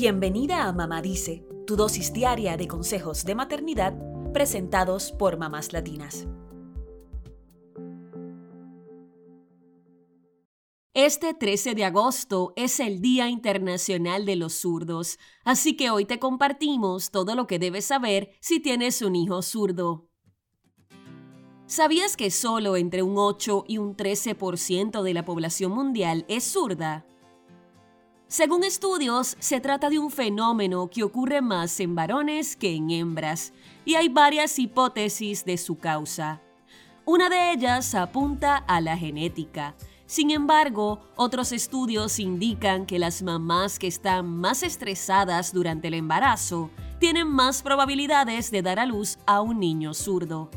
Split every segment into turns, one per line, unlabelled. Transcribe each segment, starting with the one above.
Bienvenida a Mamá Dice, tu dosis diaria de consejos de maternidad presentados por mamás latinas.
Este 13 de agosto es el Día Internacional de los Zurdos, así que hoy te compartimos todo lo que debes saber si tienes un hijo zurdo. ¿Sabías que solo entre un 8 y un 13% de la población mundial es zurda? Según estudios, se trata de un fenómeno que ocurre más en varones que en hembras, y hay varias hipótesis de su causa. Una de ellas apunta a la genética. Sin embargo, otros estudios indican que las mamás que están más estresadas durante el embarazo tienen más probabilidades de dar a luz a un niño zurdo.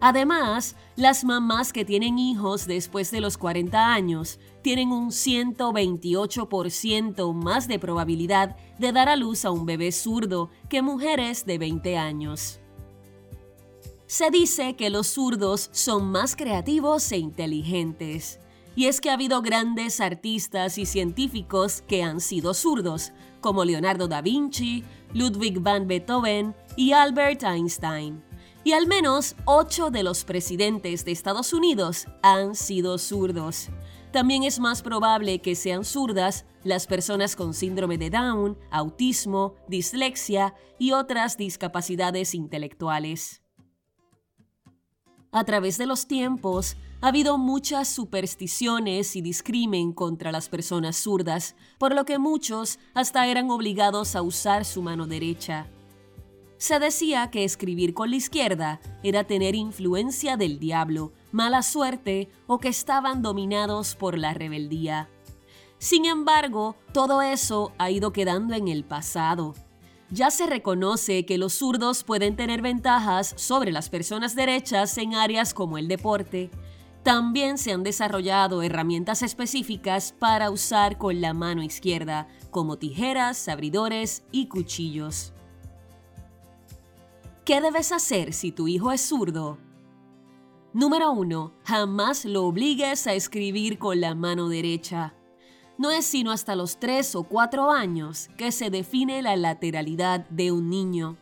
Además, las mamás que tienen hijos después de los 40 años tienen un 128% más de probabilidad de dar a luz a un bebé zurdo que mujeres de 20 años. Se dice que los zurdos son más creativos e inteligentes. Y es que ha habido grandes artistas y científicos que han sido zurdos, como Leonardo da Vinci, Ludwig van Beethoven y Albert Einstein y al menos ocho de los presidentes de Estados Unidos han sido zurdos. También es más probable que sean zurdas las personas con síndrome de Down, autismo, dislexia y otras discapacidades intelectuales. A través de los tiempos, ha habido muchas supersticiones y discrimen contra las personas zurdas, por lo que muchos hasta eran obligados a usar su mano derecha. Se decía que escribir con la izquierda era tener influencia del diablo, mala suerte o que estaban dominados por la rebeldía. Sin embargo, todo eso ha ido quedando en el pasado. Ya se reconoce que los zurdos pueden tener ventajas sobre las personas derechas en áreas como el deporte. También se han desarrollado herramientas específicas para usar con la mano izquierda, como tijeras, abridores y cuchillos. ¿Qué debes hacer si tu hijo es zurdo? Número 1. Jamás lo obligues a escribir con la mano derecha. No es sino hasta los 3 o 4 años que se define la lateralidad de un niño.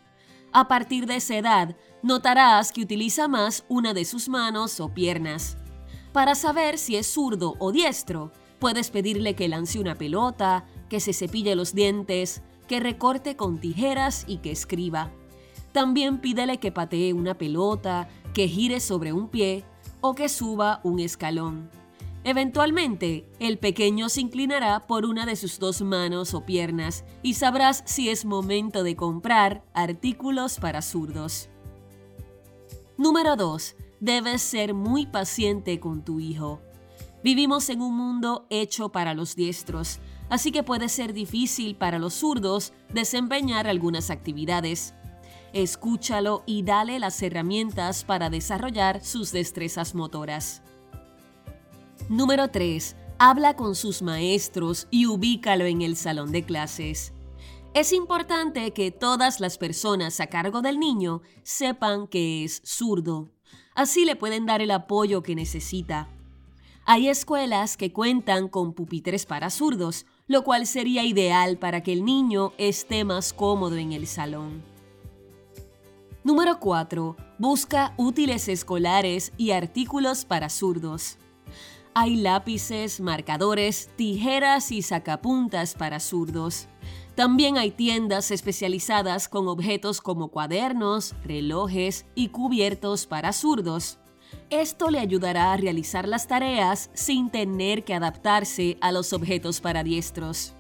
A partir de esa edad, notarás que utiliza más una de sus manos o piernas. Para saber si es zurdo o diestro, puedes pedirle que lance una pelota, que se cepille los dientes, que recorte con tijeras y que escriba. También pídele que patee una pelota, que gire sobre un pie o que suba un escalón. Eventualmente, el pequeño se inclinará por una de sus dos manos o piernas y sabrás si es momento de comprar artículos para zurdos. Número 2. Debes ser muy paciente con tu hijo. Vivimos en un mundo hecho para los diestros, así que puede ser difícil para los zurdos desempeñar algunas actividades. Escúchalo y dale las herramientas para desarrollar sus destrezas motoras. Número 3. Habla con sus maestros y ubícalo en el salón de clases. Es importante que todas las personas a cargo del niño sepan que es zurdo. Así le pueden dar el apoyo que necesita. Hay escuelas que cuentan con pupitres para zurdos, lo cual sería ideal para que el niño esté más cómodo en el salón. Número 4. Busca útiles escolares y artículos para zurdos. Hay lápices, marcadores, tijeras y sacapuntas para zurdos. También hay tiendas especializadas con objetos como cuadernos, relojes y cubiertos para zurdos. Esto le ayudará a realizar las tareas sin tener que adaptarse a los objetos para diestros.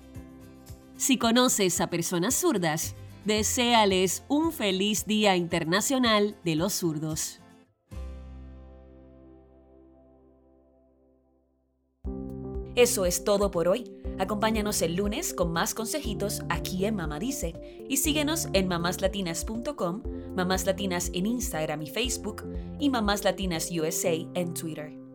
Si conoces a personas zurdas, Deseales un feliz Día Internacional de los Zurdos.
Eso es todo por hoy. Acompáñanos el lunes con más consejitos aquí en Mamá Dice y síguenos en mamáslatinas.com, Mamás Latinas en Instagram y Facebook y Mamás Latinas USA en Twitter.